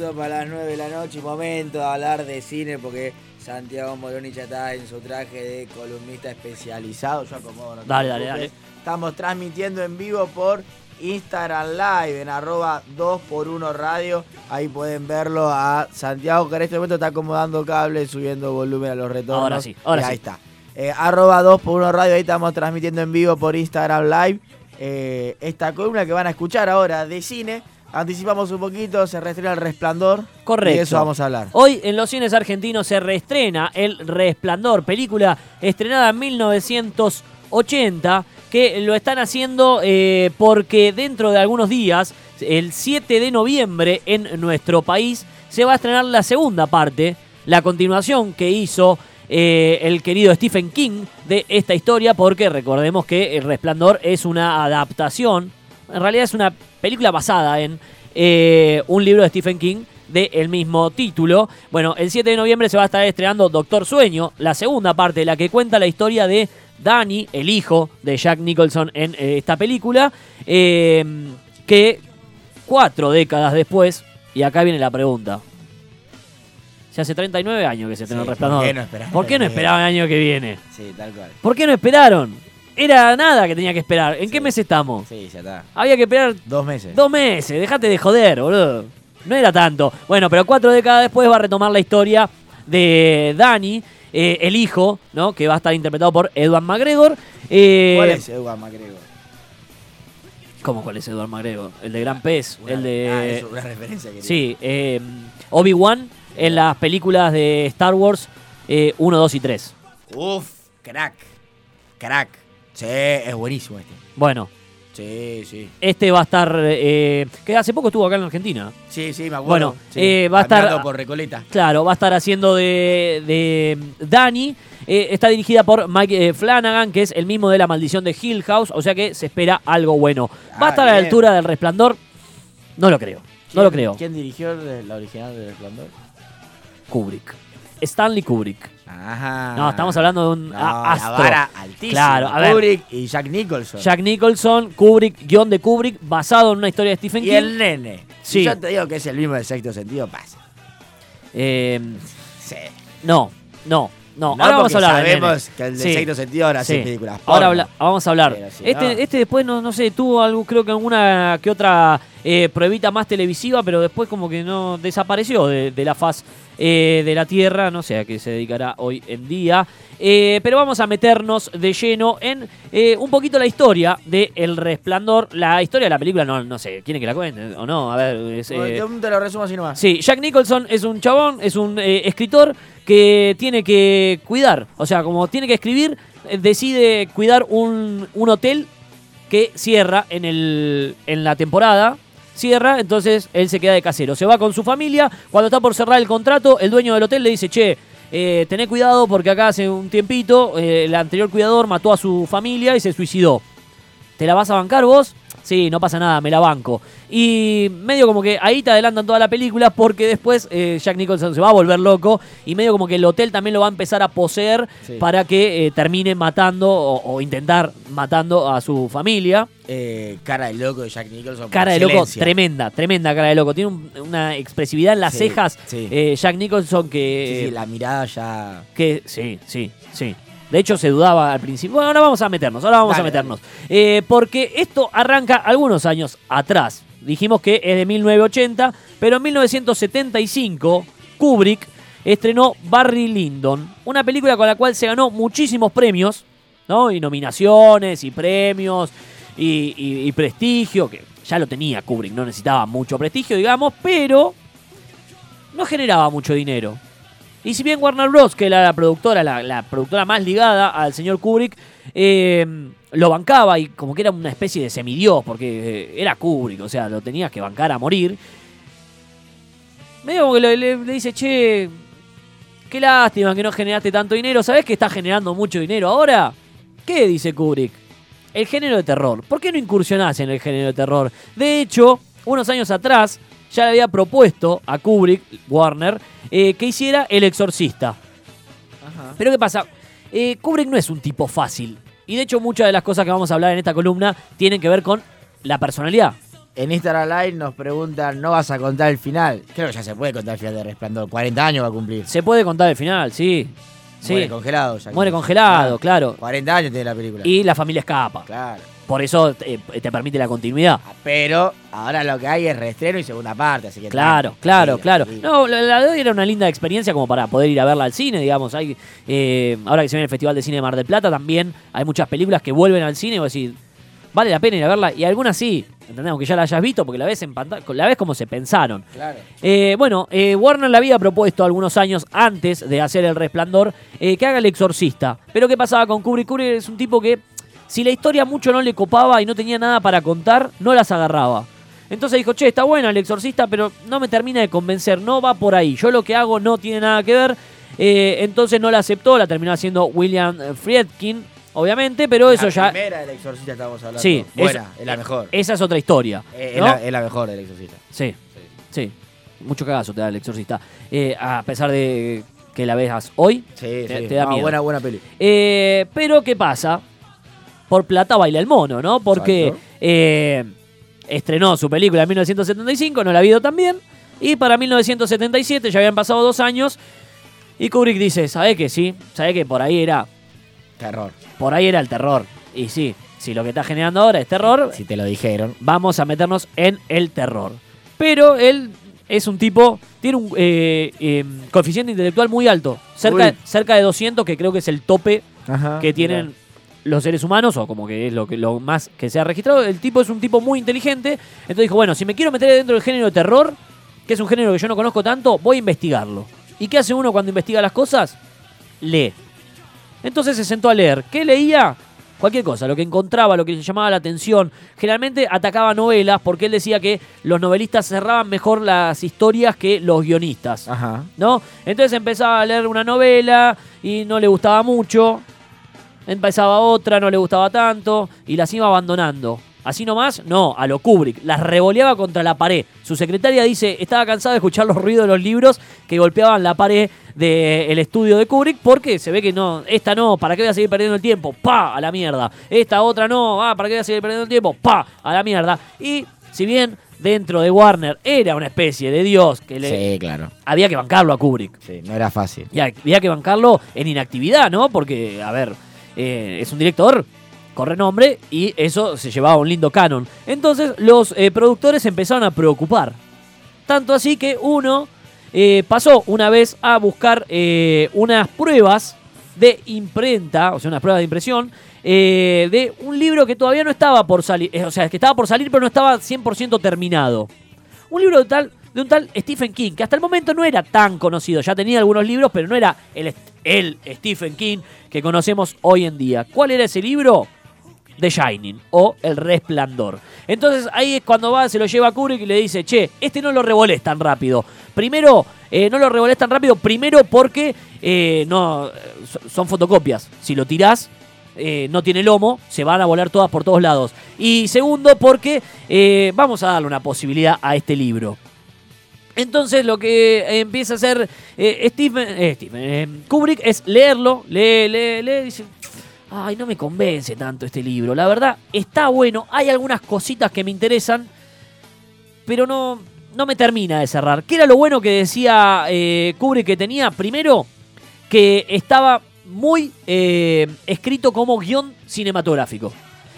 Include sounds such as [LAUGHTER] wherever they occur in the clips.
15 minutos para las 9 de la noche, momento de hablar de cine porque Santiago Moroni ya está en su traje de columnista especializado. Yo acomodo, no Dale, dale, dale. Estamos transmitiendo en vivo por Instagram Live en arroba 2x1 radio. Ahí pueden verlo a Santiago que en este momento está acomodando cables, subiendo volumen a los retornos. Ahora sí, ahora Y ahí sí. está. Eh, arroba 2x1 radio, ahí estamos transmitiendo en vivo por Instagram Live. Eh, esta columna que van a escuchar ahora de cine. Anticipamos un poquito, se reestrena El Resplandor. Correcto. Y de eso vamos a hablar. Hoy en los cines argentinos se reestrena El Resplandor, película estrenada en 1980, que lo están haciendo eh, porque dentro de algunos días, el 7 de noviembre en nuestro país, se va a estrenar la segunda parte, la continuación que hizo eh, el querido Stephen King de esta historia, porque recordemos que El Resplandor es una adaptación, en realidad es una película basada en eh, un libro de Stephen King del mismo título. Bueno, el 7 de noviembre se va a estar estrenando Doctor Sueño, la segunda parte, la que cuenta la historia de Danny, el hijo de Jack Nicholson en eh, esta película, eh, que cuatro décadas después, y acá viene la pregunta. Se hace 39 años que se estrenó Sí, El Resplandor. ¿por qué no esperaron ¿Por qué no esperaban el año que viene? Sí, tal cual. ¿Por qué no esperaron? Era nada que tenía que esperar. ¿En qué mes estamos? Sí, ya está. Había que esperar Dos meses. Dos meses, dejate de joder, boludo. No era tanto. Bueno, pero cuatro décadas después va a retomar la historia de Danny, eh, el hijo, ¿no? Que va a estar interpretado por Edward McGregor. Eh, ¿Cuál es Edward McGregor? ¿Cómo cuál es Edward McGregor? El de Gran Pez, Una- el de... Ah, es una referencia que sí, eh, Obi-Wan en las películas de Star Wars eh, 1, 2 y 3. Uf, crack. Crack. Sí, es buenísimo este. Bueno, Sí, sí. este va a estar... eh, que hace poco estuvo acá en Argentina. Sí, sí, me acuerdo. Bueno, Sí, eh, va a estar- caminando por Recoleta. Claro, va a estar haciendo de, de Dani. Eh, está dirigida por Mike eh, Flanagan, que es el mismo de La Maldición de Hill House, o sea que se espera algo bueno. ¿Va Ah, a estar a la bien. altura del Resplandor? No lo creo, no lo creo. ¿Quién dirigió el- la original de Resplandor? Kubrick. Stanley Kubrick. Ajá. No, estamos hablando de un No, la astro. vara altísima. Claro, a ver. Kubrick y Jack Nicholson. Jack Nicholson, Kubrick, guion de Kubrick, basado en una historia de Stephen y King. el nene. Sí. Yo te digo que es el mismo de sexto sentido, pasa. Eh, Sí. no, no, no. No, ahora vamos a hablar sabemos que el de Sí. sexto sentido ahora Sí. películas Ahora habla- vamos a hablar. Si este, no- este después, no, no sé, tuvo algo, creo que alguna que otra eh, pruebita más televisiva, pero después como que no desapareció de, de la faz eh, de la Tierra. No sé a qué se dedicará hoy en día. Eh, pero vamos a meternos de lleno en eh, un poquito la historia de El Resplandor. La historia de la película, no, no sé, ¿quieren que la cuente o no? A ver, es, eh, Te- Te lo resumo así nomás. Sí, Jack Nicholson es un chabón, es un eh, escritor que tiene que cuidar, o sea, como tiene que escribir, eh, decide cuidar un, un hotel que cierra en, el, en la temporada. Cierra, entonces él se queda de casero. Se va con su familia. Cuando está por cerrar el contrato, el dueño del hotel le dice, che, eh, tené cuidado porque acá hace un tiempito eh, el anterior cuidador mató a su familia y se suicidó. ¿Te la vas a bancar vos? Sí, no pasa nada, me la banco. Y medio como que ahí te adelantan toda la película porque después eh, Jack Nicholson se va a volver loco y medio como que el hotel también lo va a empezar a poseer Sí. para que eh, termine matando o, o intentar matando a su familia. Eh, cara de loco de Jack Nicholson. Cara de loco, tremenda, tremenda cara de loco. Tiene un- una expresividad en las Sí, cejas sí. eh, Jack Nicholson que... sí, la mirada ya. Que sí, sí, sí. De hecho, se dudaba al principio. Bueno, ahora vamos a meternos, ahora vamos Dale, a meternos. Eh, porque esto arranca algunos años atrás. Dijimos que es de 1980, pero en 1975 Kubrick estrenó Barry Lyndon, una película con la cual se ganó muchísimos premios, ¿no? Y nominaciones, y premios, y, y- y prestigio, que ya lo tenía Kubrick, no necesitaba mucho prestigio, digamos, pero no generaba mucho dinero. Y si bien Warner Bros., que era la productora, la, productora más ligada al señor Kubrick, eh, lo bancaba y como que era una especie de semidios, porque eh, era Kubrick, o sea, lo tenías que bancar a morir. Medio como que le, le- le dice, che, qué lástima que no generaste tanto dinero. ¿Sabés que está generando mucho dinero ahora? ¿Qué? dice Kubrick. El género de terror. ¿Por qué no incursionás en el género de terror? De hecho, unos años atrás ya le había propuesto a Kubrick, Warner, eh, que hiciera El Exorcista. Pero ¿qué pasa? Eh, Kubrick no es un tipo fácil. Y de hecho muchas de las cosas que vamos a hablar en esta columna tienen que ver con la personalidad en Instagram Live nos preguntan, ¿no vas a contar el final? Creo que ya se puede contar el final de Resplandor. 40 años va a cumplir. Se puede contar el final, sí. Sí. Muere congelado. ya. Muere congelado, claro. 40 años tiene la película. Y la familia escapa. Claro. Por eso eh, te permite la continuidad. Pero ahora lo que hay es reestreno y segunda parte, así que... Claro, claro, tranquilo, claro. tranquilo. No, la, la de hoy era una linda experiencia como para poder ir a verla al cine, digamos. Hay, eh, ahora que se viene el Festival de Cine de Mar del Plata, también hay muchas películas que vuelven al cine y vos decís, vale la pena ir a verla. Y algunas sí, ¿entendés? Aunque ya la hayas visto, porque la ves en pantalla, la ves como se pensaron. Claro. Eh, bueno, eh, Warner le había propuesto algunos años antes de hacer El Resplandor eh, que haga El Exorcista. Pero ¿qué pasaba con Kubrick? Kubrick es un tipo que, si la historia mucho no le copaba y no tenía nada para contar, no las agarraba. Entonces dijo, che, está buena El Exorcista, pero no me termina de convencer, no va por ahí. Yo lo que hago no tiene nada que ver. Eh, entonces no la aceptó, la terminó haciendo William Friedkin, obviamente, pero eso la ya... primera del Exorcista estamos hablando. Sí, Buena, es la mejor. Esa es otra historia. Eh, es, la, es la mejor del Exorcista. Sí, sí. Mucho cagazo te da el exorcista. Eh, a pesar de que la veas hoy. Sí, Te- sí. te da No, miedo. buena, buena peli. Pero ¿qué pasa? Por plata baila el mono, ¿no? Porque eh, estrenó su película en 1975, no la ha habido tan bien. Y para 1977 ya habían pasado dos años. Y Kubrick dice, ¿sabe que sí? ¿Sabe que por ahí era Terror. por ahí era el terror? Y sí, si lo que está generando ahora es terror, Si te lo dijeron. vamos a meternos en el terror. Pero él es un tipo, tiene un eh, eh, coeficiente intelectual muy alto, cerca, Uy. cerca de 200, que creo que es el tope Ajá. que tienen los seres humanos, o como que es lo, que, lo más que se ha registrado. El tipo es un tipo muy inteligente, entonces dijo, bueno, si me quiero meter dentro del género de terror, que es un género que yo no conozco tanto, voy a investigarlo. ¿Y qué hace uno cuando investiga las cosas? Lee. Entonces se sentó a leer. ¿Qué leía? Cualquier cosa, lo que encontraba, lo que le llamaba la atención. Generalmente atacaba novelas porque él decía que los novelistas cerraban mejor las historias que los guionistas. Ajá. ¿no? Entonces empezaba a leer una novela y no le gustaba mucho. Empezaba otra, no le gustaba tanto y las iba abandonando. Así nomás, no, a lo Kubrick. Las revoleaba contra la pared. Su secretaria dice, estaba cansada de escuchar los ruidos de los libros que golpeaban la pared del estudio de Kubrick porque se ve que no, esta no, ¿para qué voy a seguir perdiendo el tiempo? ¡Pa! A la mierda. Esta otra no, ah, ¿para qué voy a seguir perdiendo el tiempo? ¡Pa! A la mierda. Y si bien dentro de Warner era una especie de dios que le, Sí, claro. había que bancarlo a Kubrick. Sí, no era fácil. Y había que bancarlo en inactividad, ¿no? Porque, a ver, eh, es un director con renombre y eso se llevaba un lindo canon. Entonces los eh, productores empezaron a preocupar. Tanto así que uno eh, pasó una vez a buscar unas pruebas de imprenta, o sea, unas pruebas de impresión, de un libro que todavía no estaba por salir, o sea, que estaba por salir pero no estaba 100% terminado. Un libro de, tal, de un tal Stephen King, que hasta el momento no era tan conocido. Ya tenía algunos libros, pero no era el, el Stephen King que conocemos hoy en día. ¿Cuál era ese libro? The Shining o El Resplandor. Entonces ahí es cuando va, se lo lleva a Kubrick y le dice, che, este no lo revolés tan rápido. Primero, eh, no lo revolés tan rápido, primero porque eh, no, so- son fotocopias. Si lo tirás, eh, no tiene lomo, se van a volar todas por todos lados. Y segundo, porque vamos a darle una posibilidad a este libro. Entonces lo que eh, empieza a hacer eh, Stephen, eh, eh, Kubrick es leerlo, lee, lee, lee, dice, ay, no me convence tanto este libro. La verdad, está bueno, hay algunas cositas que me interesan, pero no, no me termina de cerrar. ¿Qué era lo bueno que decía Kubrick que tenía? Primero, que estaba muy escrito como guion cinematográfico.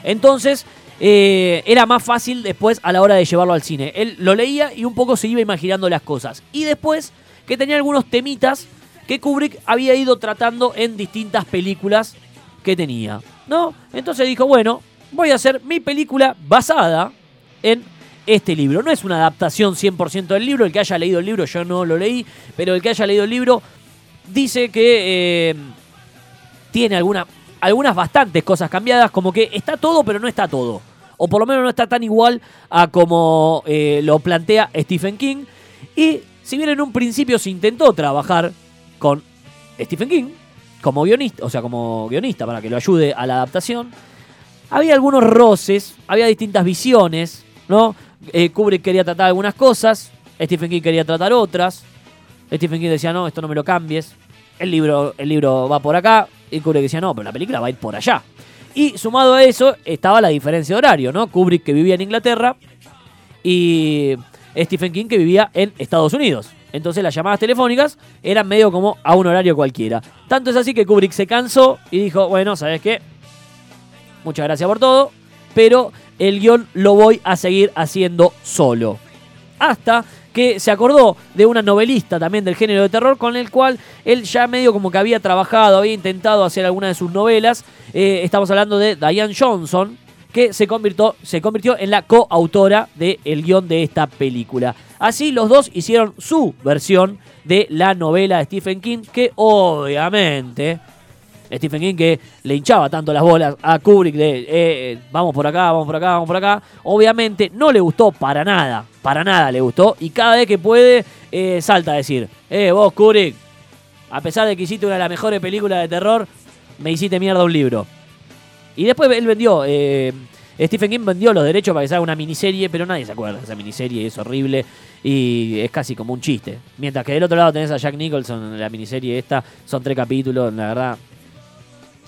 Entonces, eh, era más fácil después a la hora de llevarlo al cine. Él lo leía y un poco se iba imaginando las cosas. Y después, que tenía algunos temitas que Kubrick había ido tratando en distintas películas que tenía. ¿No? Entonces dijo, bueno, voy a hacer mi película basada en este libro. No es una adaptación 100% del libro. El que haya leído el libro, yo no lo leí, pero el que haya leído el libro dice que eh, tiene alguna, algunas bastantes cosas cambiadas, como que está todo, pero no está todo. O por lo menos no está tan igual a como eh, lo plantea Stephen King. Y si bien en un principio se intentó trabajar con Stephen King como guionista, o sea, como guionista para que lo ayude a la adaptación, había algunos roces, había distintas visiones, ¿no? Eh, Kubrick quería tratar algunas cosas, Stephen King quería tratar otras. Stephen King decía, no, esto no me lo cambies. El libro, el libro va por acá. Y Kubrick decía, no, pero la película va a ir por allá. Y sumado a eso estaba la diferencia de horario, ¿no? Kubrick que vivía en Inglaterra y Stephen King que vivía en Estados Unidos. Entonces las llamadas telefónicas eran medio como a un horario cualquiera. Tanto es así que Kubrick se cansó y dijo, bueno, ¿sabes qué? Muchas gracias por todo, pero el guion lo voy a seguir haciendo solo. Hasta que se acordó de una novelista también del género de terror con el cual él ya medio como que había trabajado, había intentado hacer alguna de sus novelas. Eh, estamos hablando de Diane Johnson, que se convirtió, se convirtió en la coautora del guion de esta película. Así los dos hicieron su versión de la novela de Stephen King, que obviamente Stephen King que le hinchaba tanto las bolas a Kubrick de eh, eh, vamos por acá, vamos por acá, vamos por acá. Obviamente no le gustó para nada, para nada le gustó. Y cada vez que puede eh, salta a decir, eh, vos Kubrick, a pesar de que hiciste una de las mejores películas de terror, me hiciste mierda un libro. Y después él vendió, Stephen King vendió los derechos para que se haga una miniserie, pero nadie se acuerda de esa miniserie, es horrible y es casi como un chiste. Mientras que del otro lado tenés a Jack Nicholson en la miniserie esta, son tres capítulos, la verdad,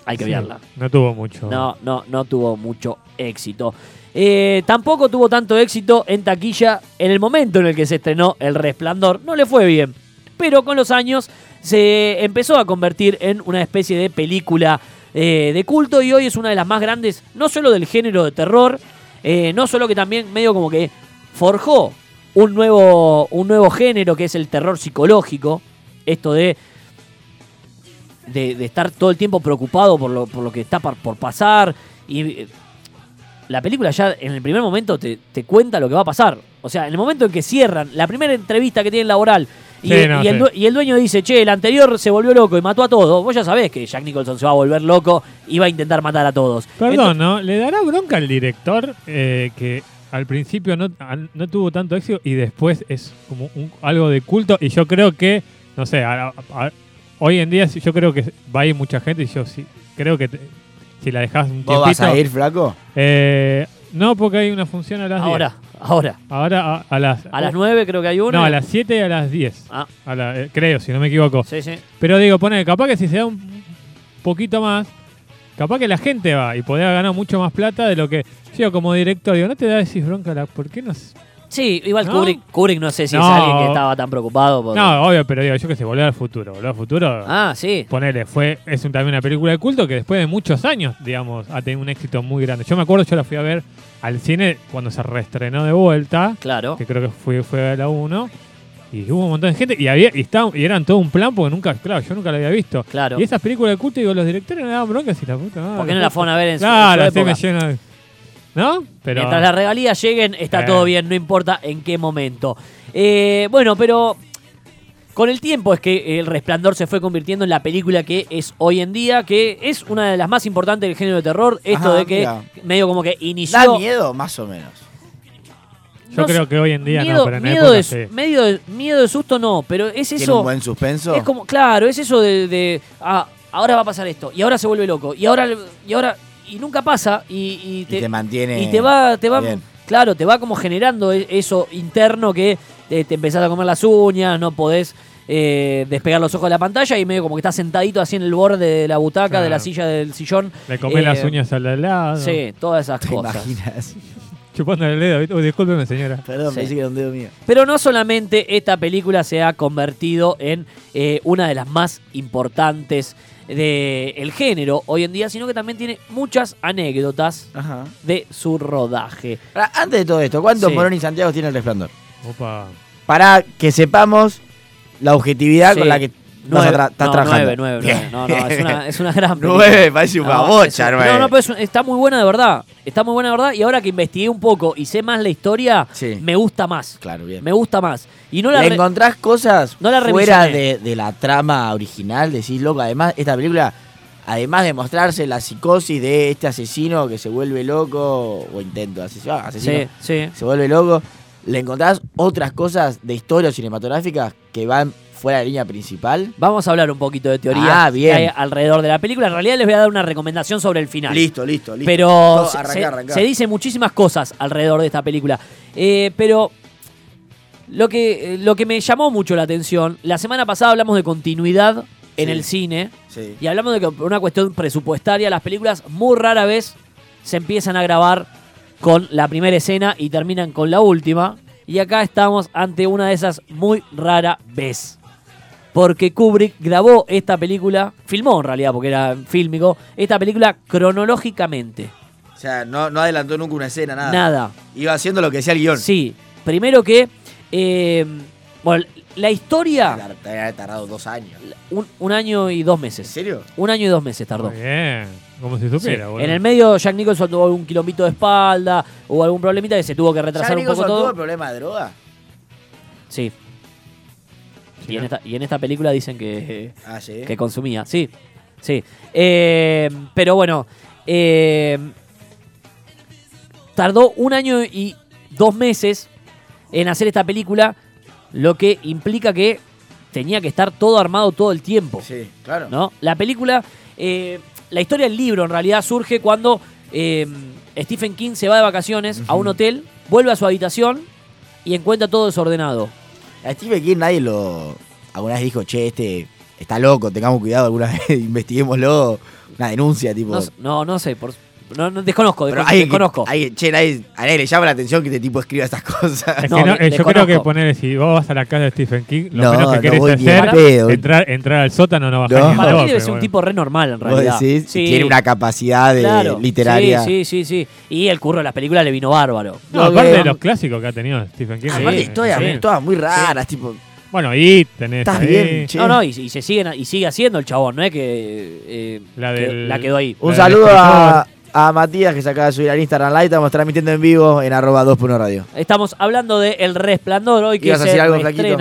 hay que Sí, verla. No tuvo mucho. No, no, no tuvo mucho éxito. Eh, tampoco tuvo tanto éxito en taquilla en el momento en el que se estrenó El Resplandor. No le fue bien. Pero con los años se empezó a convertir en una especie de película eh, de culto y hoy es una de las más grandes, no solo del género de terror, eh, no solo que también medio como que forjó un nuevo, un nuevo género que es el terror psicológico. Esto de de, de estar todo el tiempo preocupado por lo, por lo que está par- por pasar. Y eh, la película ya en el primer momento te, te cuenta lo que va a pasar. O sea, en el momento en que cierran la primera entrevista que tienen laboral y, Sí, no, y el, sí. y el dueño dice, che, el anterior se volvió loco y mató a todos, vos ya sabés que Jack Nicholson se va a volver loco y va a intentar matar a todos. Perdón, ¿no? ¿Le dará bronca al director eh, que al principio no, no tuvo tanto éxito y después es como un- algo de culto? Y yo creo que, no sé, a- a- hoy en día sí, yo creo que va a ir mucha gente y yo sí creo que te- si la dejas un ¿Vos vas tiempito... a ir, flaco? Eh, no, porque hay una función a las 10. Ahora, ahora. Ahora a, a las... A las 9 creo que hay una. No, a las 7 y a las 10. Ah, A la- eh, creo, si no me equivoco. sí, sí. Pero digo, pone, capaz que si se da un poquito más, capaz que la gente va y podría ganar mucho más plata de lo que yo como director digo, ¿no te da decís bronca la, por qué no? Sí, igual ¿No? Kubrick, Kubrick no sé si es No. alguien que estaba tan preocupado. por- No, obvio, pero digo, yo que sé, volver al futuro, volver al futuro. Ah, sí. Ponele, fue, es un- también una película de culto que después de muchos años, digamos, ha tenido un éxito muy grande. Yo me acuerdo, yo la fui a ver al cine cuando se reestrenó de vuelta, Claro. que creo que fue, fue a la 1, y hubo un montón de gente, y había y, estaba, y eran todo un plan, porque nunca, claro, yo nunca la había visto. Claro. Y esas películas de culto, digo, los directores me daban bronca si la puta madre. ¿Por qué no la fueron a ver en su, en Claro, su así época? me lleno de- ¿No? Pero. Mientras las regalías lleguen, está Eh. todo bien, no importa en qué momento. Eh, bueno, pero con el tiempo es que El Resplandor se fue convirtiendo en la película que es hoy en día, que es una de las más importantes del género de terror. Esto Ajá, de que mira. medio como que inició. ¿Da miedo? Más o menos. Yo no creo que hoy en día miedo, no, pero en miedo, época de, sí. medio de- miedo de susto no, pero es ¿Tiene eso. un buen suspenso? Es como, claro, es eso de, de, ah, ahora va a pasar esto, y ahora se vuelve loco, y ahora, y ahora, y nunca pasa, y, y y te, mantiene... y te va, te va, bien. claro, te va como generando e- eso interno que te, te empezás a comer las uñas, no podés eh, despegar los ojos de la pantalla y medio como que estás sentadito así en el borde de la butaca, de la silla del sillón. Le comés Eh, las uñas al lado. Sí, todas esas ¿Te cosas. imaginas? [LAUGHS] Chupando el dedo. Uy, discúlpeme, señora. Perdón, Sí. pensé que era un dedo mío. Pero no solamente esta película se ha convertido en eh, una de las más importantes del género hoy en día, sino que también tiene muchas anécdotas Ajá. de su rodaje. Ahora, antes de todo esto, ¿cuántos Sí. Morón y Santiago tiene el resplandor? Opa. Para que sepamos la objetividad Sí. con la que A tra- estás no, trabajando. nueve, nueve, nueve. Bien. No, no, es una, es una gran [LAUGHS] película. Nueve, parece una No, bocha. No, no, pero es- está muy buena de verdad. Está muy buena de verdad. Y ahora que investigué un poco y sé más la historia, Sí. me gusta más. Claro, bien. Me gusta más. Y no la ¿Le encontrás cosas no la fuera de la trama original? Decís, loco, además, esta película, además de mostrarse la psicosis de este asesino que se vuelve loco, o intento de asesino, ah, asesino Sí, sí. se vuelve loco, ¿le encontrás otras cosas de historia cinematográficas que van fuera de línea principal? Vamos a hablar un poquito de teoría Ah, bien. que hay alrededor de la película. En realidad les voy a dar una recomendación sobre el final. Listo, listo, listo. Pero Todo, se, arrancá, se- dice muchísimas cosas alrededor de esta película. Eh, pero lo que, lo que me llamó mucho la atención, la semana pasada hablamos de continuidad en Sí. el cine Sí. y hablamos de que por una cuestión presupuestaria las películas muy rara vez se empiezan a grabar con la primera escena y terminan con la última. Y acá estamos ante una de esas muy rara vez. Porque Kubrick grabó esta película, filmó en realidad porque era fílmico, esta película cronológicamente. O sea, no, no adelantó nunca una escena, nada. Nada. Iba haciendo lo que decía el guion. Sí, primero que, eh, bueno, la historia, había tardado dos años. un, un año y dos ¿En meses. serio? Un año y dos meses tardó. Muy bien. Como si Sí. supiera, boludo. En el medio, Jack Nicholson tuvo algún quilombito de espalda, o algún problemita que se tuvo que retrasar ¿Ya un poco Nicholson tuvo todo. problema de droga? Sí. Sí, Y en, esta, y en esta película dicen que, Ah, sí. que consumía, sí. Sí. Eh, pero bueno, eh, tardó un año y dos meses en hacer esta película, lo que implica que tenía que estar todo armado todo el tiempo. Sí, claro. ¿no? La película, eh, la historia del libro en realidad surge cuando eh, Stephen King se va de vacaciones a un hotel, vuelve a su habitación y encuentra todo desordenado. A Stephen King nadie lo. Alguna vez dijo, che, este está loco, tengamos cuidado, alguna [LAUGHS] vez investiguémoslo. Una denuncia, tipo. No, no, no sé, por, no, no- desconozco, Pero descon- alguien que- desconozco. alguien- che, nadie, a nadie le llama la atención que este tipo escriba estas cosas. Es No, que no, de- eh, yo creo que desconozco. poner, si vos vas a la casa de Stephen King, lo No, menos que no querés voy ni en hacer entrar, entrar al sótano, no bajar No. ni en Para dos, mí debe pero ser un bueno. tipo re normal en Vos realidad. decís, Sí, tiene una capacidad de claro. literaria. Sí, sí, sí, sí. Y el curro de las películas le vino bárbaro. No, Lo aparte de los clásicos que ha tenido Stephen King. Aparte, eh, todas, sí. todas muy raras, tipo. Bueno, y tenés Estás ahí bien, che. No, no, y, y se siguen, y sigue haciendo el chabón, no es que eh, La que- del- la quedó ahí. Un La saludo a, a Matías que se acaba de subir al Instagram Live. Estamos transmitiendo en vivo en arroba 2.1 radio. Estamos hablando de El Resplandor hoy que ¿Ibas a se decir algo, Flaquito?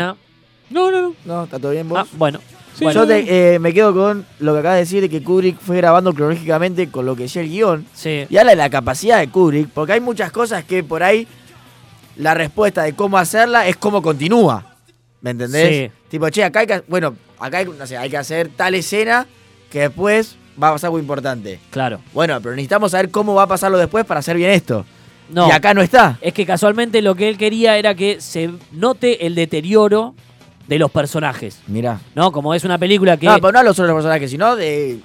No, no, no. ¿No? ¿Está todo bien vos? Ah, bueno. Sí, Yo te- eh, me quedo con lo que acabas de decir de que Kubrick fue grabando cronológicamente con lo que decía el guion. sí. Y habla de la capacidad de Kubrick, porque hay muchas cosas que por ahí la respuesta de cómo hacerla es cómo continúa. ¿Me entendés? Sí. Tipo, che, acá hay que, bueno, acá hay, no sé, hay que hacer tal escena que después va a pasar algo importante. Claro. Bueno, pero necesitamos saber cómo va a pasarlo después para hacer bien esto. No. Y acá no está. Es que casualmente lo que él quería era que se note el deterioro de los personajes. Mira. ¿No? Como es una película que. No, pero no a los otros personajes, sino de.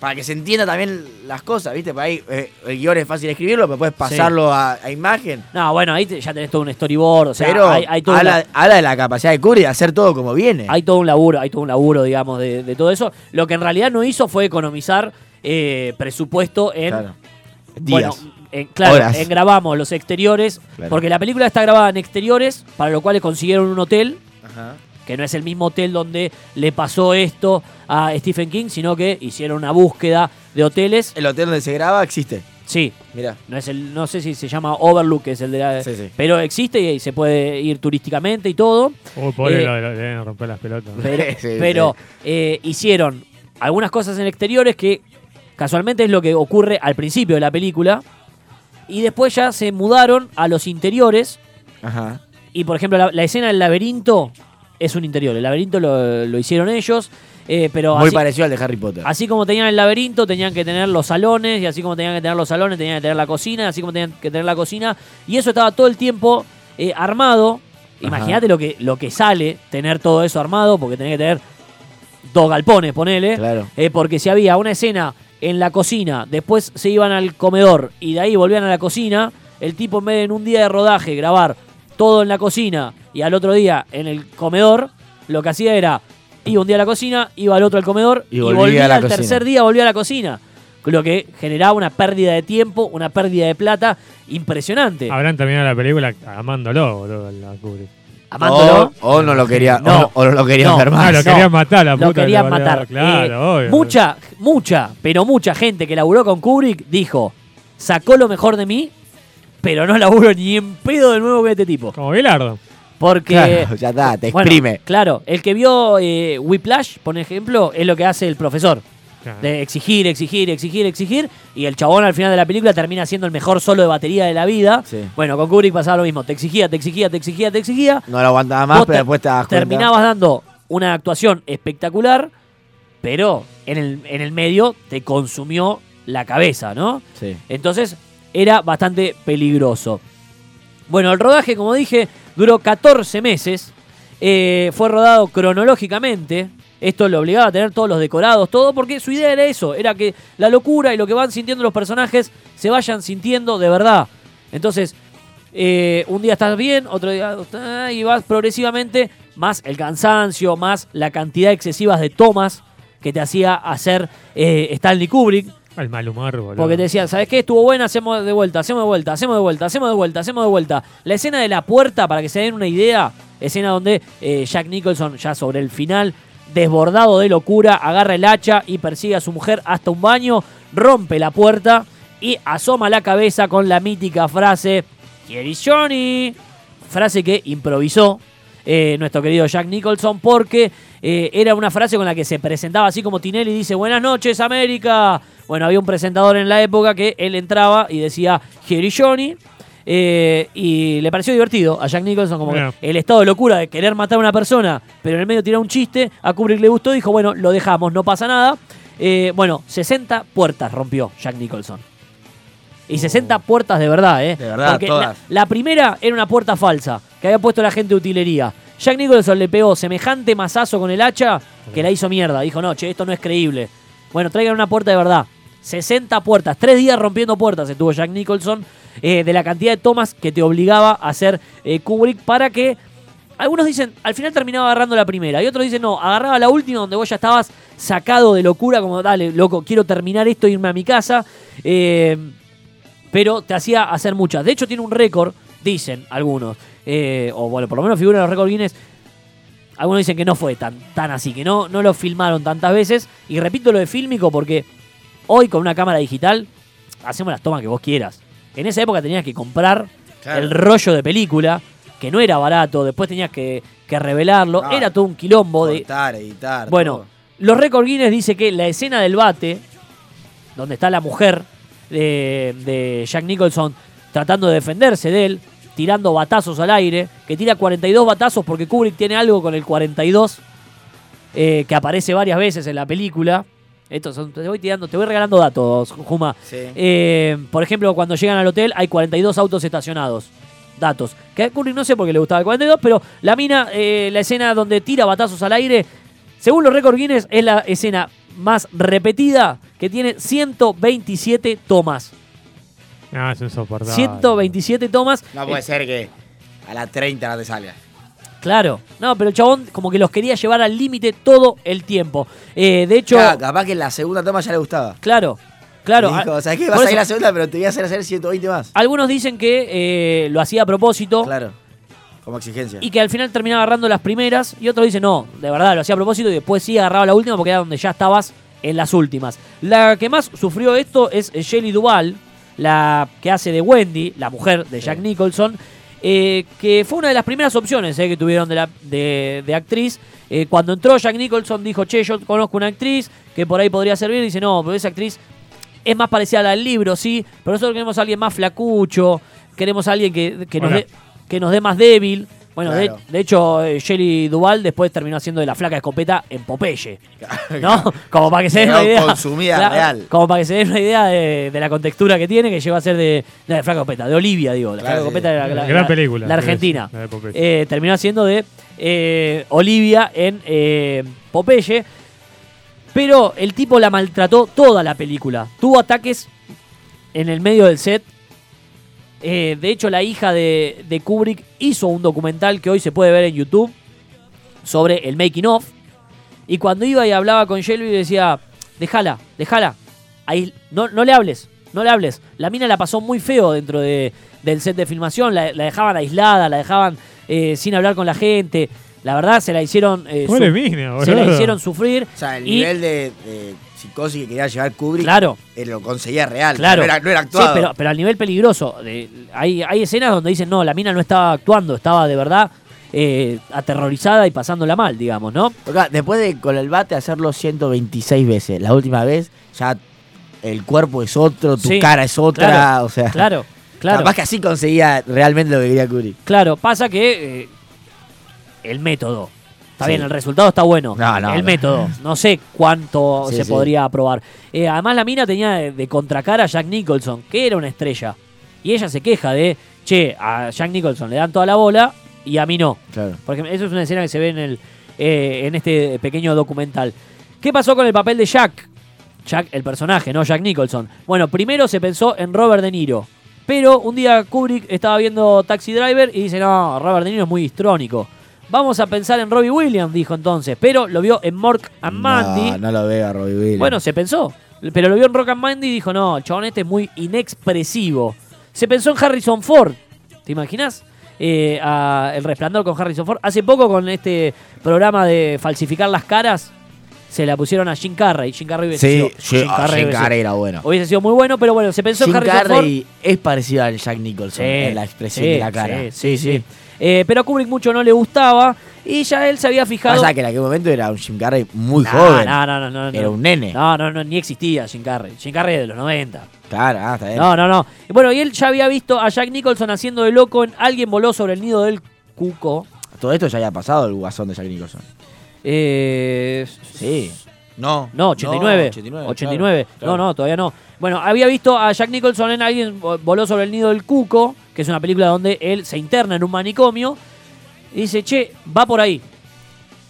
Para que se entienda también las cosas, ¿viste? Para ahí eh, el guion es fácil escribirlo, pero puedes pasarlo a, a imagen. No, bueno, ahí te- ya tenés todo un storyboard. O sea, pero hay, hay todo habla, la- habla de la capacidad de Kubrick de hacer todo como viene. hay todo un laburo, hay todo un laburo, digamos, de, de todo eso. Lo que en realidad no hizo fue economizar eh, presupuesto en. Claro. Bueno, Días. en- claro, Horas. en grabamos los exteriores, Claro. porque la película está grabada en exteriores, para lo cual consiguieron un hotel, Ajá. Que no es el mismo hotel donde le pasó esto a Stephen King, sino que hicieron una búsqueda de hoteles. El hotel donde se graba existe. Sí, Mira. no es el, no sé si se llama Overlook, que es el de la, Sí, sí. pero existe y se puede ir turísticamente y todo. Uy, pobre, Eh, lo, lo- le deben romper las pelotas. [LAUGHS] Pero, Sí, pero, eh, hicieron algunas cosas en exteriores que casualmente es lo que ocurre al principio de la película. Y después ya se mudaron a los interiores. Ajá. Y por ejemplo, la, la escena del laberinto es un interior. El laberinto lo, lo hicieron ellos. eh, pero Muy así, parecido al de Harry Potter. así como tenían el laberinto, tenían que tener los salones. Y así como tenían que tener los salones, tenían que tener la cocina. y Así como tenían que tener la cocina. Y eso estaba todo el tiempo eh, armado. Imagínate lo que, lo que sale tener todo eso armado, porque tenés que tener dos galpones, ponele. Claro. Eh, porque si había una escena en la cocina, después se iban al comedor y de ahí volvían a la cocina, el tipo en vez de en un día de rodaje grabar todo en la cocina y al otro día en el comedor, lo que hacía era, iba un día a la cocina, iba al otro al comedor Y y, volvía volvía, a la al cocina. tercer día, volvía a la cocina. Lo que generaba una pérdida de tiempo, una pérdida de plata impresionante. Habrán terminado la película amándolo, boludo, la Kubrick. Amándolo. O, o no lo quería, No. o, o no lo quería No. ver más. Ah, lo no. querían matar, la puta. lo querían que matar. Claro, Eh, obvio. Mucha, mucha, pero mucha gente que laburó con Kubrick dijo, sacó lo mejor de mí, pero no laburo ni en pedo de nuevo con este tipo. Como Bilardo. Porque... Claro, ya está, te bueno, exprime. claro, el que vio eh, Whiplash, por ejemplo, es lo que hace el profesor. Claro. De exigir, exigir, exigir, exigir. Y el chabón al final de la película termina siendo el mejor solo de batería de la vida. Sí. Bueno, con Kubrick pasaba lo mismo. Te exigía, te exigía, te exigía, te exigía. No lo aguantaba más, Vos pero te- después te das terminabas dando una actuación espectacular, pero en el, en el medio te consumió la cabeza, ¿no? Sí. Entonces era bastante peligroso. Bueno, el rodaje, como dije, duró 14 meses. Eh, fue rodado cronológicamente. Esto lo obligaba a tener todos los decorados, todo, porque su idea era eso, era que la locura y lo que van sintiendo los personajes se vayan sintiendo de verdad. Entonces, eh, un día estás bien, otro día ah, y vas progresivamente, más el cansancio, más la cantidad excesiva de tomas que te hacía hacer eh, Stanley Kubrick. El mal humor, boludo. Porque te decían, ¿sabes qué? Estuvo buena, hacemos de vuelta, hacemos de vuelta, hacemos de vuelta, hacemos de vuelta, hacemos de vuelta. La escena de la puerta, para que se den una idea, escena donde eh, Jack Nicholson, ya sobre el final, desbordado de locura, agarra el hacha y persigue a su mujer hasta un baño, rompe la puerta y asoma la cabeza con la mítica frase, is Johnny. Frase que improvisó eh, nuestro querido Jack Nicholson porque eh, era una frase con la que se presentaba así como Tinelli dice, buenas noches América. Bueno, había un presentador en la época que él entraba y decía, Johnny. Eh, y le pareció divertido a Jack Nicholson, como que el estado de locura de querer matar a una persona, pero en el medio tirar un chiste. A Kubrick le gustó, dijo, bueno, lo dejamos, no pasa nada. Eh, bueno, 60 puertas rompió Jack Nicholson. Y 60 puertas de verdad, ¿eh? De verdad, Porque todas. La, la primera era una puerta falsa que había puesto la gente de utilería. Jack Nicholson le pegó semejante mazazo con el hacha que la hizo mierda. Dijo, no, che, esto no es creíble. Bueno, traigan una puerta de verdad. 60 puertas, tres días rompiendo puertas estuvo Jack Nicholson eh, de la cantidad de tomas que te obligaba a hacer eh, Kubrick para que algunos dicen, al final terminaba agarrando la primera. Y otros dicen, no, agarraba la última donde vos ya estabas sacado de locura, como, dale, loco, quiero terminar esto e irme a mi casa. Eh, pero te hacía hacer muchas. De hecho, tiene un récord, dicen algunos, eh, o bueno, por lo menos figura en los récords Guinness. Algunos dicen que no fue tan, tan así, que no, no lo filmaron tantas veces. Y repito lo de fílmico porque hoy con una cámara digital hacemos las tomas que vos quieras. En esa época tenías que comprar Claro. el rollo de película, que no era barato, después tenías que, que revelarlo. No. Era todo un quilombo de, Cortar, editar. bueno, todo. los récord Guinness dice que la escena del bate, donde está la mujer de, de Jack Nicholson tratando de defenderse de él, tirando batazos al aire, que tira 42 batazos porque Kubrick tiene algo con el 42, eh, que aparece varias veces en la película. Estos son- te voy tirando, te voy regalando datos, Juma. Sí. Eh, por ejemplo, cuando llegan al hotel hay 42 autos estacionados. Datos. Que a Kubrick no sé por qué le gustaba el 42, pero la mina, eh, la escena donde tira batazos al aire, según los récords Guinness, es la escena más repetida que tiene 127 tomas. Ah, es insoportable. 127 tomas. No puede ser que a las 30 no te salga. Claro. No, pero el chabón como que los quería llevar al límite todo el tiempo. Eh, de hecho, Claro, capaz que en la segunda toma ya le gustaba. claro, claro. Dijo, a- ¿sabes qué? por Vas a ir a la segunda, pero te voy a hacer hacer 120 más. Algunos dicen que eh, lo hacía a propósito. Claro. Como exigencia. y que al final terminaba agarrando las primeras y otros dicen no, de verdad lo hacía a propósito y después sí agarraba la última porque era donde ya estabas en las últimas. La que más sufrió esto es Shelley Duvall, la que hace de Wendy, la mujer de Jack Nicholson, eh, que fue una de las primeras opciones eh, que tuvieron de, la- de- de actriz. Eh, cuando entró Jack Nicholson dijo, che, yo conozco una actriz que por ahí podría servir. dice, no, pero esa actriz es más parecida a la del libro, sí, pero nosotros queremos a alguien más flacucho, queremos a alguien que, que nos Hola. dé que nos dé más débil. Bueno, de- Claro. de, hecho, eh, Shelley Duval después terminó haciendo de la flaca escopeta en Popeye. ¿No? Como para que se den una idea. consumida Claro, real. Como para que se den una idea de, de la contextura que tiene, que llegó a ser de, de la flaca escopeta, de Olivia, digo. La Claro, flaca sí. escopeta de la, la- Gran la- película, La Argentina. la de Popeye. Eh, terminó haciendo de eh, Olivia en eh, Popeye. Pero el tipo la maltrató toda la película. Tuvo ataques en el medio del set. Eh, de hecho, la hija de, de Kubrick hizo un documental que hoy se puede ver en YouTube sobre el making of. Y cuando iba y hablaba con Shelby decía, déjala, déjala. Ahí, no, no le hables, no le hables. La mina la pasó muy feo dentro de- del set de filmación. La, la dejaban aislada, la dejaban eh, sin hablar con la gente. La verdad, se la hicieron... eh, Pobre su- mina, se la hicieron sufrir. O sea, el y- nivel de, de psicosis que quería llevar Kubrick Claro. eh, lo conseguía real. Claro. No era, no era actuado. Sí, pero, pero al nivel peligroso. De- hay, hay escenas donde dicen, no, la mina no estaba actuando, estaba de verdad eh, aterrorizada y pasándola mal, digamos, ¿no? Después de con el bate hacerlo 126 veces, la última vez ya el cuerpo es otro, tu Sí, cara es otra, claro, [LAUGHS] o sea, Claro, claro. capaz que así conseguía realmente lo que quería Kubrick. Claro, pasa que eh, el método. Está Sí. bien, el resultado está bueno. No, no, el no. método. No sé cuánto Sí, se sí. podría aprobar. Eh, además, la mina tenía de, de contracara a Jack Nicholson, que era una estrella. Y ella se queja de, che, a Jack Nicholson le dan toda la bola y a mí no. Claro. Porque eso es una escena que se ve en, el, eh, en este pequeño documental. ¿Qué pasó con el papel de Jack? Jack, el personaje, no Jack Nicholson. Bueno, primero se pensó en Robert De Niro. Pero un día Kubrick estaba viendo Taxi Driver y dice, no, Robert De Niro es muy histrónico. Vamos a pensar en Robbie Williams, dijo entonces. Pero lo vio en Mork and Mandy. No, no lo veo a Robbie Williams. Bueno, se pensó. Pero lo vio en Rock and Mandy y dijo, no, el chabón este es muy inexpresivo. Se pensó en Harrison Ford. ¿Te imaginas? Eh, a El Resplandor con Harrison Ford. Hace poco con este programa de falsificar las caras, se la pusieron a Jim Carrey. Jim Carrey hubiese sí, sido, Jim ah, Carrey Jim Carrey era bueno. hubiese sido muy bueno, pero bueno, se pensó Jim en Harrison Carrey es parecido al Jack Nicholson en la expresión sí, de la cara. Sí, sí, sí. Eh, pero a Kubrick mucho no le gustaba y ya él se había fijado... Pasa que en aquel momento era un Jim Carrey muy No, joven. No, no, no, no, Era un nene. No, no, no, ni existía Jim Carrey. Jim Carrey de los 90. Claro, ah, está bien. No, no, no. Bueno, y él ya había visto a Jack Nicholson haciendo de loco en Alguien voló sobre el nido del cuco. Todo esto ya había pasado el guasón de Jack Nicholson. Eh, Sí. No. No, 89. 89. 89. claro, claro. No, no, todavía no. Bueno, había visto a Jack Nicholson en Alguien vo- voló sobre el nido del cuco, que es una película donde él se interna en un manicomio. Y dice, che, va por ahí.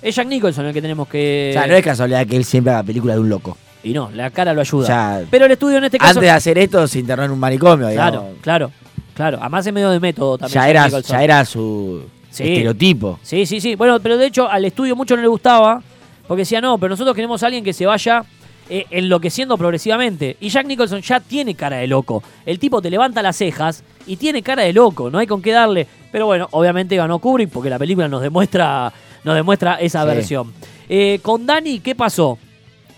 Es Jack Nicholson el que tenemos que... O sea, no es casualidad que él siempre haga película de un loco. Y no, la cara lo ayuda. O sea, Pero el estudio en este caso... Antes de hacer esto se internó en un manicomio, digamos. Claro, claro, claro. Además es medio de método también. Ya era, ya era su Sí. estereotipo. Sí, sí, sí. Bueno, pero de hecho al estudio mucho no le gustaba, porque decía, no, pero nosotros queremos a alguien que se vaya eh, enloqueciendo progresivamente. Y Jack Nicholson ya tiene cara de loco. El tipo te levanta las cejas y tiene cara de loco, no hay con qué darle. Pero bueno, obviamente ganó Kubrick porque la película nos demuestra, nos demuestra esa Sí. versión. Eh, con Dani, ¿qué pasó?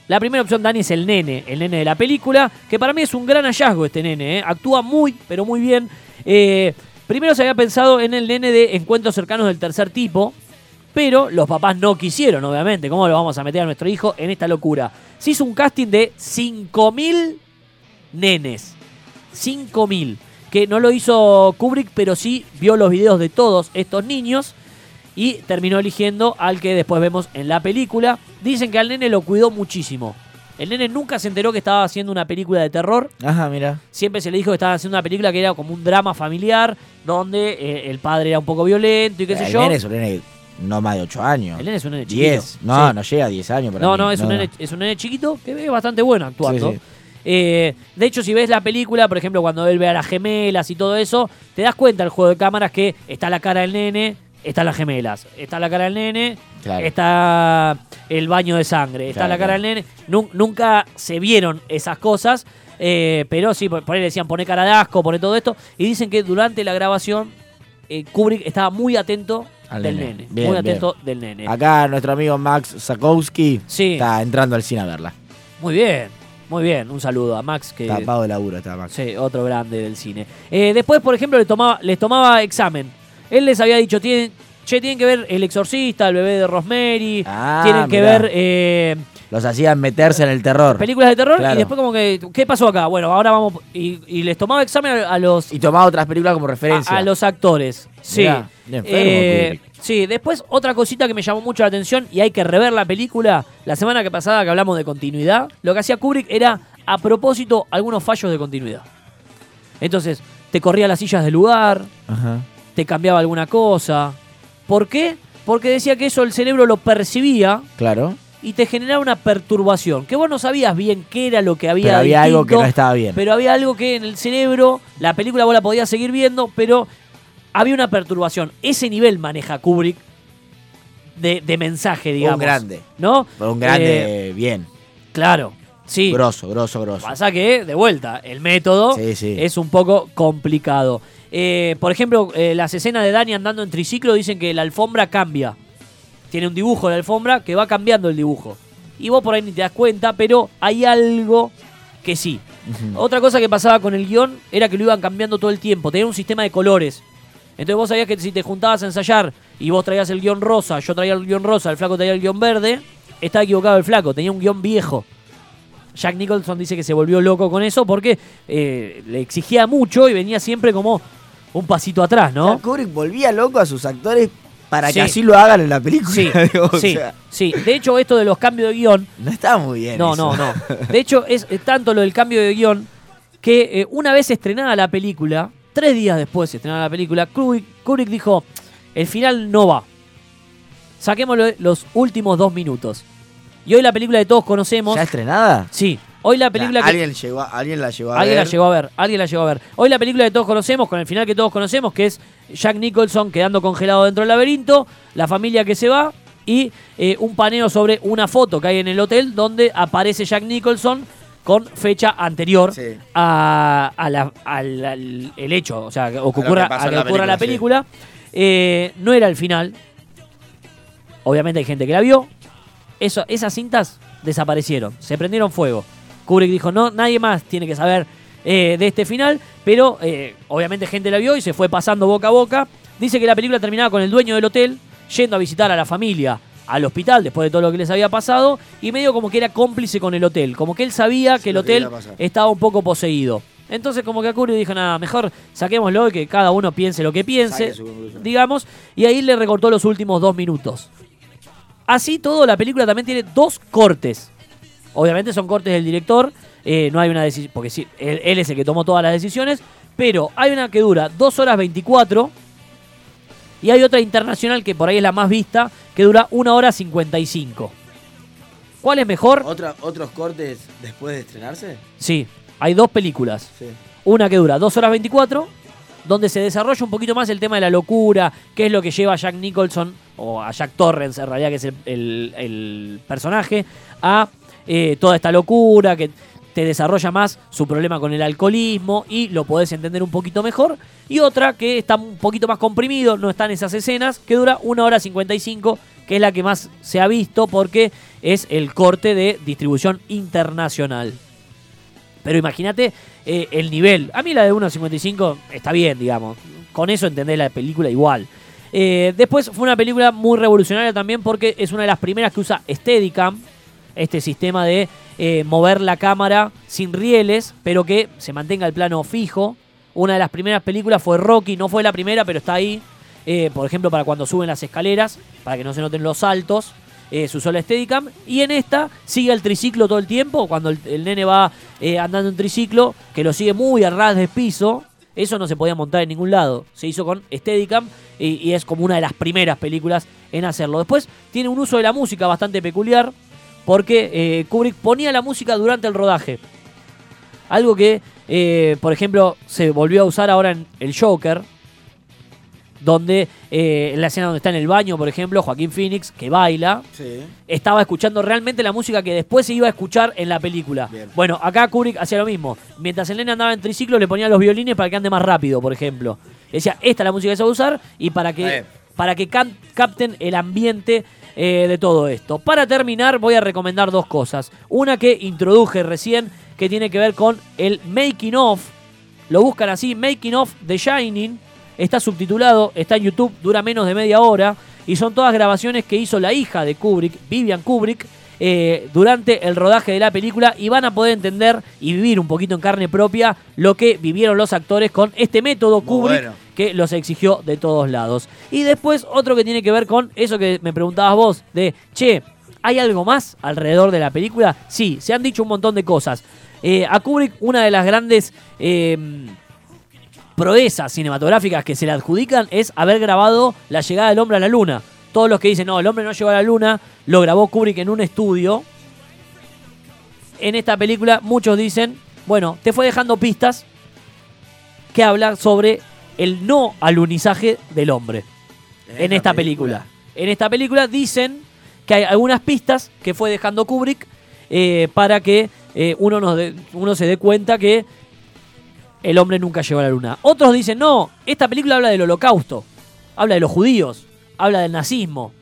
La primera opción, Dani, es el nene, el nene de la película, que para mí es un gran hallazgo este nene, ¿eh? actúa muy, pero muy bien. Eh, primero se había pensado en el nene de encuentros cercanos del tercer tipo, pero los papás no quisieron, obviamente. ¿Cómo lo vamos a meter a nuestro hijo en esta locura? Se hizo un casting de 5.000 nenes. 5.000. Que no lo hizo Kubrick, pero sí vio los videos de todos estos niños y terminó eligiendo al que después vemos en la película. Dicen que al nene lo cuidó muchísimo. El nene nunca se enteró que estaba haciendo una película de terror. Ajá, mira. Siempre se le dijo que estaba haciendo una película que era como un drama familiar, donde eh, el padre era un poco violento y qué sé el yo. nene es un nene no más de 8 años. El nene es un nene chiquito. 10. No, Sí. no llega a 10 años. para No, mí. no, es, un nene, es un nene chiquito que es bastante bueno actuando. Sí, sí. Eh, de hecho, si ves la película, por ejemplo, cuando él ve a las gemelas y todo eso, te das cuenta el juego de cámaras que está la cara del nene, están las gemelas, está la cara del nene, Claro. está el baño de sangre, está Claro, la cara claro. del nene. Nun- nunca se vieron esas cosas, eh, pero sí, por por ahí decían pone cara de asco, pone todo esto. Y dicen que durante la grabación, eh, Kubrick estaba muy atento Al del nene. nene. Bien, muy bien. atento del nene. Acá nuestro amigo Max Zakowski Sí. está entrando al cine a verla. Muy bien, muy bien. Un saludo a Max que. Tapado de laburo está Max. Sí, otro grande del cine. Eh, después, por ejemplo, les tomaba, les tomaba examen. Él les había dicho, tienen, che, tienen que ver El Exorcista, El Bebé de Rosemary, Ah, tienen que ver eh, Los hacían meterse en el terror. películas de terror Claro. y después como que, ¿qué pasó acá? Bueno, ahora vamos... Y, y les tomaba examen a, a los, Y tomaba otras películas como referencia. a, a los actores. Sí. Mirá, Eh, sí, después otra cosita que me llamó mucho la atención y hay que rever la película. La semana que pasada que hablamos de continuidad, lo que hacía Kubrick era a propósito algunos fallos de continuidad. Entonces, te corría las sillas del lugar, Ajá. te cambiaba alguna cosa. ¿Por qué? Porque decía que eso el cerebro lo percibía Claro. Y te generaba una perturbación. Que vos no sabías bien qué era lo que había. Pero había algo que no estaba bien. Pero había algo que en el cerebro, la película vos la podías seguir viendo, pero había una perturbación. Ese nivel maneja Kubrick de, de mensaje, digamos. Un grande. ¿No? Un grande Eh, bien. claro. Sí. Grosso, grosso, grosso. Pasa que, de vuelta, el método Sí, sí. es un poco complicado. Eh, por ejemplo, eh, las escenas de Dani andando en triciclo dicen que la alfombra cambia. Tiene un dibujo de alfombra que va cambiando el dibujo. Y vos por ahí ni te das cuenta, pero hay algo que sí. Otra cosa que pasaba con el guion era que lo iban cambiando todo el tiempo. Tenía un sistema de colores. Entonces vos sabías que si te juntabas a ensayar y vos traías el guion rosa, yo traía el guion rosa, el flaco traía el guion verde, estaba equivocado el flaco, tenía un guion viejo. Jack Nicholson dice que se volvió loco con eso porque eh, le exigía mucho y venía siempre como un pasito atrás, O ¿no? sea, Kubrick volvía loco a sus actores para Sí. que así lo hagan en la película. Sí, [LAUGHS] digo, o sí, sea, sí. De hecho, esto de los cambios de guion no está muy bien. No, eso. no, no. [LAUGHS] De hecho, es eh, tanto lo del cambio de guion que eh, una vez estrenada la película, tres días después de estrenada la película, Kubrick, Kubrick dijo, el final no va. Saquémoslo los últimos dos minutos. Y hoy la película que todos conocemos... ¿Ya estrenada? Sí, Hoy la película que- alguien, llegó, a- alguien la llevó a Alguien ver. la llegó a ver, alguien la llegó a ver. Hoy la película que todos conocemos, con el final que todos conocemos, que es Jack Nicholson quedando congelado dentro del laberinto, la familia que se va y eh, un paneo sobre una foto que hay en el hotel donde aparece Jack Nicholson con fecha anterior Sí. a, a la- al, al- el hecho, o sea, o que A ocurra, que a que la ocurra la película. Eh, no era el final. Obviamente hay gente que la vio. Eso, esas cintas desaparecieron, se prendieron fuego. Kubrick dijo, no, nadie más tiene que saber eh, de este final, pero eh, obviamente gente la vio y se fue pasando boca a boca. Dice que la película terminaba con el dueño del hotel yendo a visitar a la familia al hospital después de todo lo que les había pasado y medio como que era cómplice con el hotel, como que él sabía que el hotel estaba un poco poseído. Entonces como que a Kubrick dijo, nada, mejor saquémoslo y que cada uno piense lo que piense, digamos, y ahí le recortó los últimos dos minutos. Así todo, la película también tiene dos cortes. Obviamente son cortes del director, eh, no hay una decisión, porque sí, él, él es el que tomó todas las decisiones, pero hay una que dura 2 horas 24 y hay otra internacional que por ahí es la más vista, que dura 1 hora 55. ¿Cuál es mejor? Otra, ¿Otros cortes después de estrenarse? Sí, hay dos películas. Sí. Una que dura 2 horas 24, donde se desarrolla un poquito más el tema de la locura, qué es lo que lleva a Jack Nicholson, o a Jack Torrance en realidad, que es el, el- el personaje, a eh, toda esta locura, que te desarrolla más su problema con el alcoholismo y lo podés entender un poquito mejor. Y otra que está un poquito más comprimido, no están esas escenas, que dura 1 hora 55, que es la que más se ha visto porque es el corte de distribución internacional. Pero imagínate eh, el nivel. A mí la de 1.55 está bien, digamos. Con eso entendés la película igual. Eh, después fue una película muy revolucionaria también porque es una de las primeras que usa Steadicam, este sistema de eh, mover la cámara sin rieles, pero que se mantenga el plano fijo. Una de las primeras películas fue Rocky, no fue la primera, pero está ahí. Eh, por ejemplo, para cuando suben las escaleras, para que no se noten los saltos, eh, se usó la Steadicam. Y en esta sigue el triciclo todo el tiempo, cuando el, nene va eh, andando en triciclo, que lo sigue muy a ras de piso. Eso no se podía montar en ningún lado. Se hizo con Steadicam y es como una de las primeras películas en hacerlo. Después tiene un uso de la música bastante peculiar, porque eh, Kubrick ponía la música durante el rodaje. Algo que, eh, por ejemplo, se volvió a usar ahora en El Joker, donde eh, en la escena donde está en el baño, por ejemplo, Joaquín Phoenix, que baila, Sí. estaba escuchando realmente la música que después se iba a escuchar en la película. Bien. Bueno, acá Kubrick hacía lo mismo. Mientras el nene andaba en triciclo, le ponía los violines para que ande más rápido, por ejemplo. Decía, esta es la música que se va a usar y para que, para que capten el ambiente eh, de todo esto. Para terminar, voy a recomendar dos cosas. Una que introduje recién, que tiene que ver con el making of. Lo buscan así, making of The Shining. Está subtitulado, está en YouTube, dura menos de media hora. Y son todas grabaciones que hizo la hija de Kubrick, Vivian Kubrick, eh, durante el rodaje de la película. Y van a poder entender y vivir un poquito en carne propia lo que vivieron los actores con este método Muy Kubrick bueno. que los exigió de todos lados. Y después otro que tiene que ver con eso que me preguntabas vos, de, che, ¿hay algo más alrededor de la película? Sí, se han dicho un montón de cosas. Eh, a Kubrick una de las grandes eh, proezas cinematográficas que se le adjudican es haber grabado la llegada del hombre a la luna. Todos los que dicen, no, el hombre no llegó a la luna, lo grabó Kubrick en un estudio. En esta película muchos dicen, bueno, te fue dejando pistas que hablan sobre el no alunizaje del hombre en esta película. En esta película dicen que hay algunas pistas que fue dejando Kubrick eh, para que eh, uno, nos uno se dé cuenta que el hombre nunca llegó a la luna. Otros dicen, no, esta película habla del holocausto, habla de los judíos, habla del nazismo.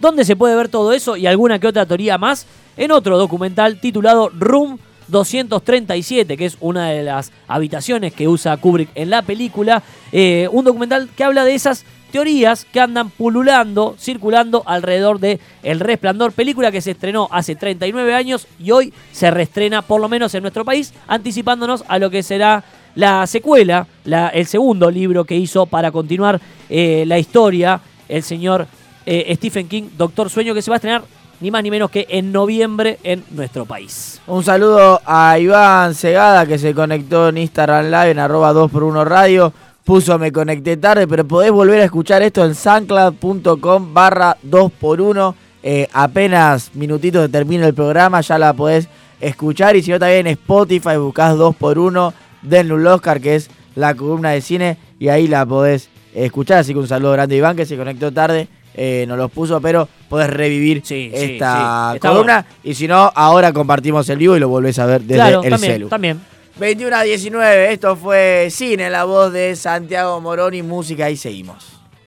¿Dónde se puede ver todo eso y alguna que otra teoría más? En otro documental titulado Room 237, que es una de las habitaciones que usa Kubrick en la película. Eh, un documental que habla de esas teorías que andan pululando, circulando alrededor de El Resplandor, película que se estrenó hace 39 años y hoy se reestrena por lo menos en nuestro país, anticipándonos a lo que será la secuela, la- el segundo libro que hizo para continuar eh, la historia, el señor eh, Stephen King, Doctor Sueño, que se va a estrenar ni más ni menos que en noviembre en nuestro país. Un saludo a Iván Segada que se conectó en Instagram Live en arroba 2x1 radio. Puso me conecté tarde, pero podés volver a escuchar esto en sancloud.com barra 2x1. Eh, apenas minutitos de termine el programa, ya la podés escuchar y si no también en Spotify buscás 2x1 denle un Oscar que es la columna de cine y ahí la podés escuchar. Así que un saludo grande a Iván que se conectó tarde, eh, nos los puso, pero podés revivir Sí, esta sí, columna. Y si no, ahora compartimos el vivo y lo volvés a ver desde claro, el también, celu. también. 21 a 19, esto fue Cine, la voz de Santiago Moroni, música y seguimos.